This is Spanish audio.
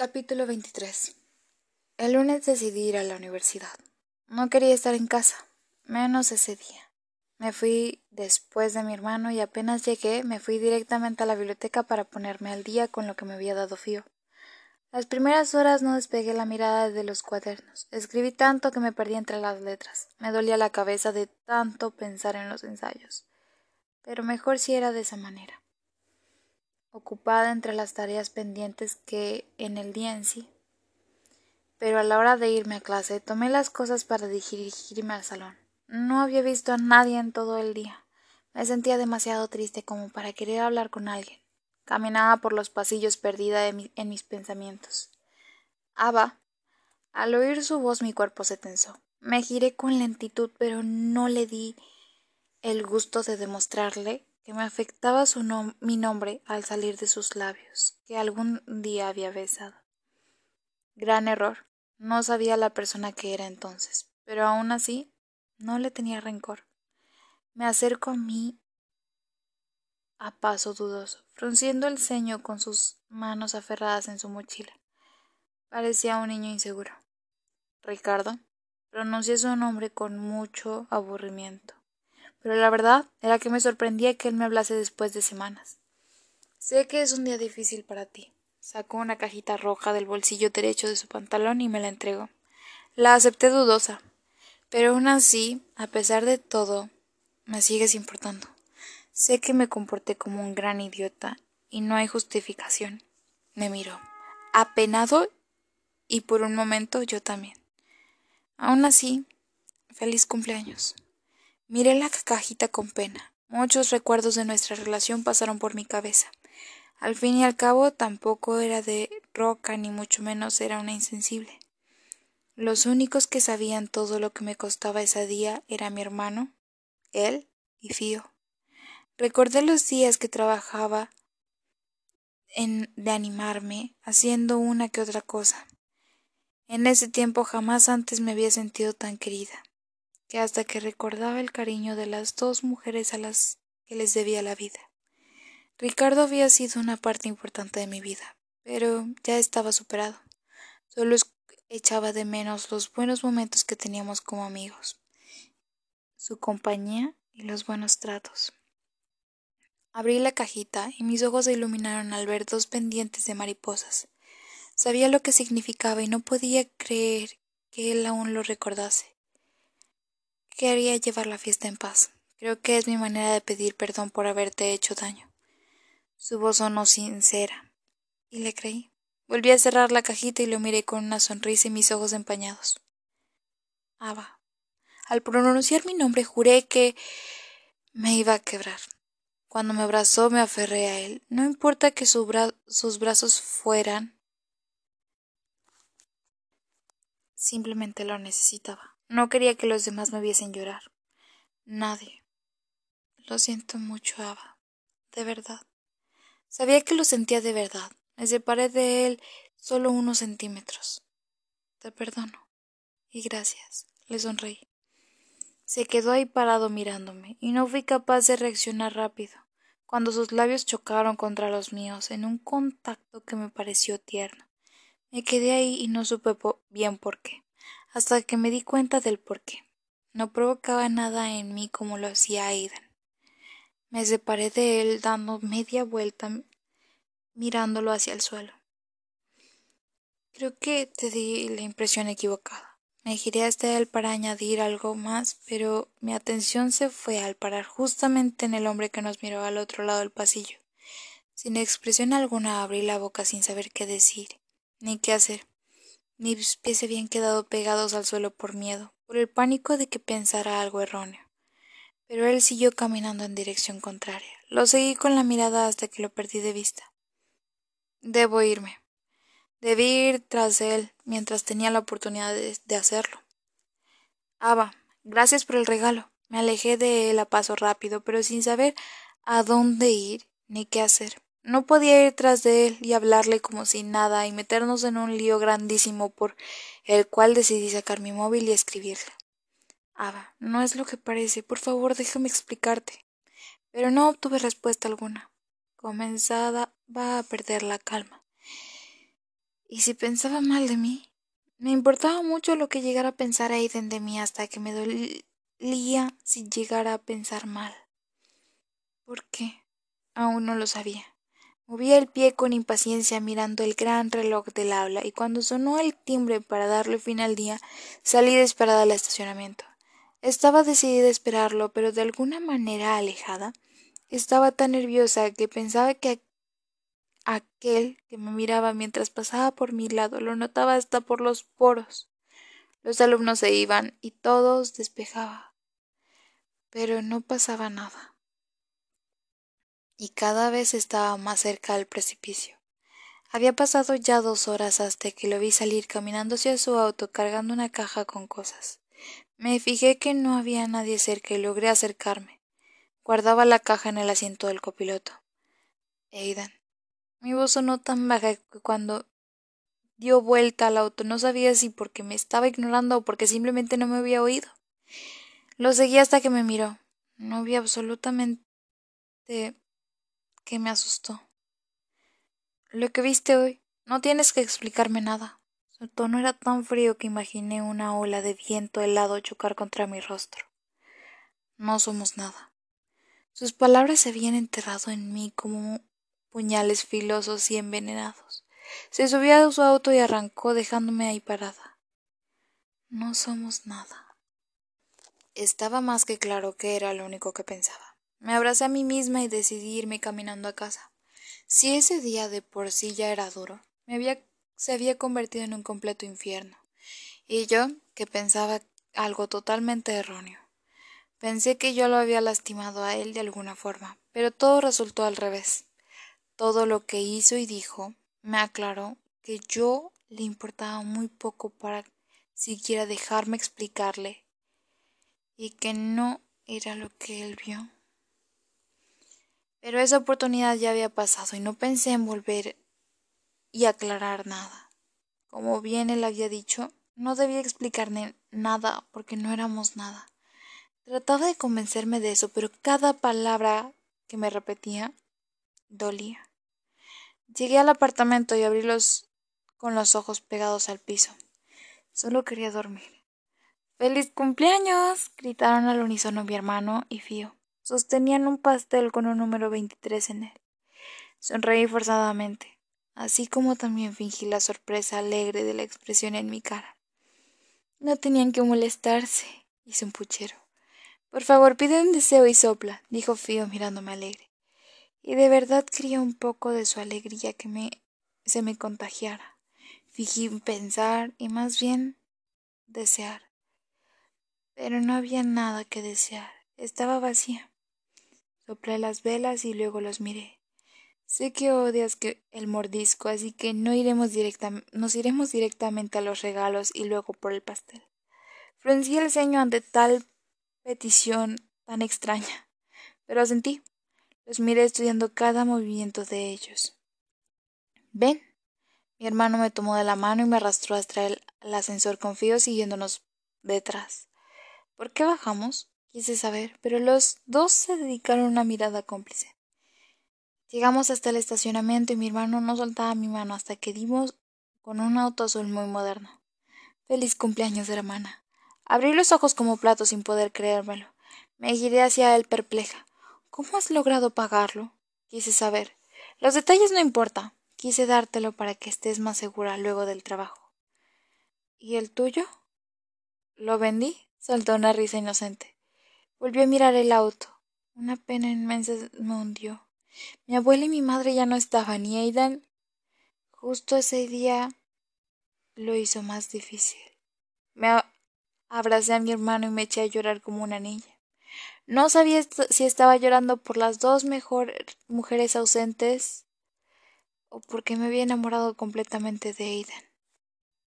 Capítulo 23 El lunes decidí ir a la universidad. No quería estar en casa, menos ese día. Me fui después de mi hermano y apenas llegué me fui directamente a la biblioteca para ponerme al día con lo que me había dado Fío. Las primeras horas no despegué la mirada de los cuadernos. Escribí tanto que me perdí entre las letras. Me dolía la cabeza de tanto pensar en los ensayos. Pero mejor si era de esa manera ocupada entre las tareas pendientes que en el día en sí. Pero a la hora de irme a clase tomé las cosas para dirigirme al salón. No había visto a nadie en todo el día. Me sentía demasiado triste como para querer hablar con alguien. Caminaba por los pasillos perdida en mis pensamientos. Aba. Al oír su voz mi cuerpo se tensó. Me giré con lentitud, pero no le di el gusto de demostrarle que me afectaba su mi nombre al salir de sus labios, que algún día había besado. Gran error. No sabía la persona que era entonces, pero aún así no le tenía rencor. Me acerco a mí a paso dudoso, frunciendo el ceño con sus manos aferradas en su mochila. Parecía un niño inseguro. Ricardo pronuncié su nombre con mucho aburrimiento pero la verdad era que me sorprendía que él me hablase después de semanas. Sé que es un día difícil para ti. Sacó una cajita roja del bolsillo derecho de su pantalón y me la entregó. La acepté dudosa, pero aún así, a pesar de todo, me sigues importando. Sé que me comporté como un gran idiota y no hay justificación. Me miró, apenado y por un momento yo también. Aún así, feliz cumpleaños. Miré la cajita con pena. Muchos recuerdos de nuestra relación pasaron por mi cabeza. Al fin y al cabo tampoco era de roca ni mucho menos era una insensible. Los únicos que sabían todo lo que me costaba ese día era mi hermano, él y Fío. Recordé los días que trabajaba en de animarme, haciendo una que otra cosa. En ese tiempo jamás antes me había sentido tan querida que hasta que recordaba el cariño de las dos mujeres a las que les debía la vida. Ricardo había sido una parte importante de mi vida, pero ya estaba superado. Solo echaba de menos los buenos momentos que teníamos como amigos, su compañía y los buenos tratos. Abrí la cajita y mis ojos se iluminaron al ver dos pendientes de mariposas. Sabía lo que significaba y no podía creer que él aún lo recordase. Quería llevar la fiesta en paz. Creo que es mi manera de pedir perdón por haberte hecho daño. Su voz sonó sincera, y le creí. Volví a cerrar la cajita y lo miré con una sonrisa y mis ojos empañados. Aba. Al pronunciar mi nombre juré que me iba a quebrar. Cuando me abrazó me aferré a él. No importa que sus brazos fueran. Simplemente lo necesitaba. No quería que los demás me viesen llorar. Nadie. Lo siento mucho, Ava. De verdad. Sabía que lo sentía de verdad. Me separé de él solo unos centímetros. Te perdono. Y gracias. Le sonreí. Se quedó ahí parado mirándome, y no fui capaz de reaccionar rápido, cuando sus labios chocaron contra los míos en un contacto que me pareció tierno. Me quedé ahí y no supe bien por qué hasta que me di cuenta del porqué. No provocaba nada en mí como lo hacía Aidan. Me separé de él dando media vuelta mirándolo hacia el suelo. Creo que te di la impresión equivocada. Me giré hasta él para añadir algo más, pero mi atención se fue al parar justamente en el hombre que nos miró al otro lado del pasillo. Sin expresión alguna abrí la boca sin saber qué decir, ni qué hacer. Mis pies se habían quedado pegados al suelo por miedo, por el pánico de que pensara algo erróneo. Pero él siguió caminando en dirección contraria. Lo seguí con la mirada hasta que lo perdí de vista. Debo irme. Debí ir tras él mientras tenía la oportunidad de, hacerlo. Ava, gracias por el regalo. Me alejé de él a paso rápido, pero sin saber a dónde ir ni qué hacer. No podía ir tras de él y hablarle como si nada y meternos en un lío grandísimo por el cual decidí sacar mi móvil y escribirle. Ava, no es lo que parece. Por favor, déjame explicarte. Pero no obtuve respuesta alguna. Comenzada va a perder la calma. ¿Y si pensaba mal de mí? Me importaba mucho lo que llegara a pensar Aiden de mí hasta que me dolía si llegara a pensar mal. ¿Por qué? Aún no lo sabía. Movía el pie con impaciencia mirando el gran reloj del aula y cuando sonó el timbre para darle fin al día salí desesperada al estacionamiento. Estaba decidida a esperarlo, pero de alguna manera alejada. Estaba tan nerviosa que pensaba que aquel que me miraba mientras pasaba por mi lado lo notaba hasta por los poros. Los alumnos se iban y todos despejaba. Pero no pasaba nada. Y cada vez estaba más cerca del precipicio. Había pasado ya dos horas hasta que lo vi salir caminando hacia su auto cargando una caja con cosas. Me fijé que no había nadie cerca y logré acercarme. Guardaba la caja en el asiento del copiloto. Aidan. Mi voz sonó tan baja que cuando dio vuelta al auto no sabía si porque me estaba ignorando o porque simplemente no me había oído. Lo seguí hasta que me miró. No vi absolutamente que me asustó. Lo que viste hoy, no tienes que explicarme nada. Su tono era tan frío que imaginé una ola de viento helado chocar contra mi rostro. No somos nada. Sus palabras se habían enterrado en mí como puñales filosos y envenenados. Se subió a su auto y arrancó dejándome ahí parada. No somos nada. Estaba más que claro que era lo único que pensaba. Me abracé a mí misma y decidí irme caminando a casa. Si ese día de por sí ya era duro, me había se había convertido en un completo infierno. Y yo, que pensaba algo totalmente erróneo. Pensé que yo lo había lastimado a él de alguna forma, pero todo resultó al revés. Todo lo que hizo y dijo me aclaró que yo le importaba muy poco para siquiera dejarme explicarle y que no era lo que él vio. Pero esa oportunidad ya había pasado y no pensé en volver y aclarar nada. Como bien él había dicho, no debía explicarle nada porque no éramos nada. Trataba de convencerme de eso, pero cada palabra que me repetía dolía. Llegué al apartamento y abrí los con los ojos pegados al piso. Solo quería dormir. ¡Feliz cumpleaños! gritaron al unísono mi hermano y Fío. Sostenían un pastel con un número veintitrés en él. Sonreí forzadamente así como también fingí la sorpresa alegre de la expresión en mi cara. No tenían que molestarse, hizo un puchero. Por favor, pide un deseo y sopla, dijo Fío mirándome alegre. Y de verdad quería un poco de su alegría que me se me contagiara. Fingí pensar y más bien desear. Pero no había nada que desear. Estaba vacía. Soplé las velas y luego los miré. Sé que odias que el mordisco, así que no iremos nos iremos directamente a los regalos y luego por el pastel. Fruncí el ceño ante tal petición tan extraña, pero asentí. Los miré estudiando cada movimiento de ellos. Ven. Mi hermano me tomó de la mano y me arrastró hasta el ascensor confío siguiéndonos detrás. ¿Por qué bajamos? Quise saber, pero los dos se dedicaron una mirada cómplice. Llegamos hasta el estacionamiento y mi hermano no soltaba mi mano hasta que dimos con un auto azul muy moderno. Feliz cumpleaños, hermana. Abrí los ojos como plato sin poder creérmelo. Me giré hacia él perpleja. ¿Cómo has logrado pagarlo? Quise saber. Los detalles no importa. Quise dártelo para que estés más segura luego del trabajo. ¿Y el tuyo? ¿Lo vendí? Saltó una risa inocente. Volví a mirar el auto. Una pena inmensa me hundió. Mi abuela y mi madre ya no estaban y Aidan justo ese día lo hizo más difícil. Me abracé a mi hermano y me eché a llorar como una niña. No sabía si estaba llorando por las dos mejores mujeres ausentes o porque me había enamorado completamente de Aidan.